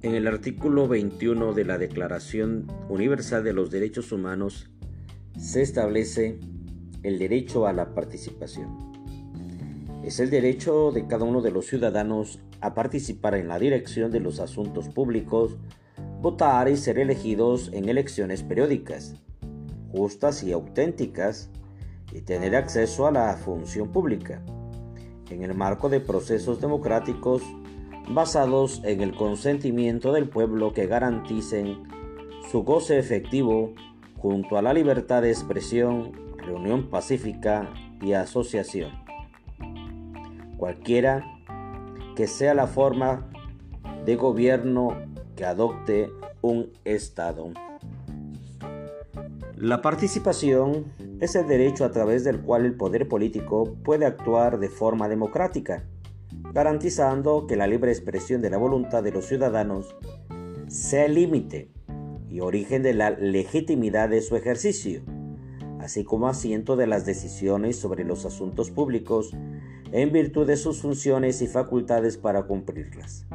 En el artículo 21 de la Declaración Universal de los Derechos Humanos se establece el derecho a la participación. Es el derecho de cada uno de los ciudadanos a participar en la dirección de los asuntos públicos, votar y ser elegidos en elecciones periódicas, justas y auténticas, y tener acceso a la función pública, en el marco de procesos democráticos basados en el consentimiento del pueblo que garanticen su goce efectivo junto a la libertad de expresión, reunión pacífica y asociación. Cualquiera que sea la forma de gobierno que adopte un Estado. La participación es el derecho a través del cual el poder político puede actuar de forma democrática garantizando que la libre expresión de la voluntad de los ciudadanos sea el límite y origen de la legitimidad de su ejercicio, así como asiento de las decisiones sobre los asuntos públicos en virtud de sus funciones y facultades para cumplirlas.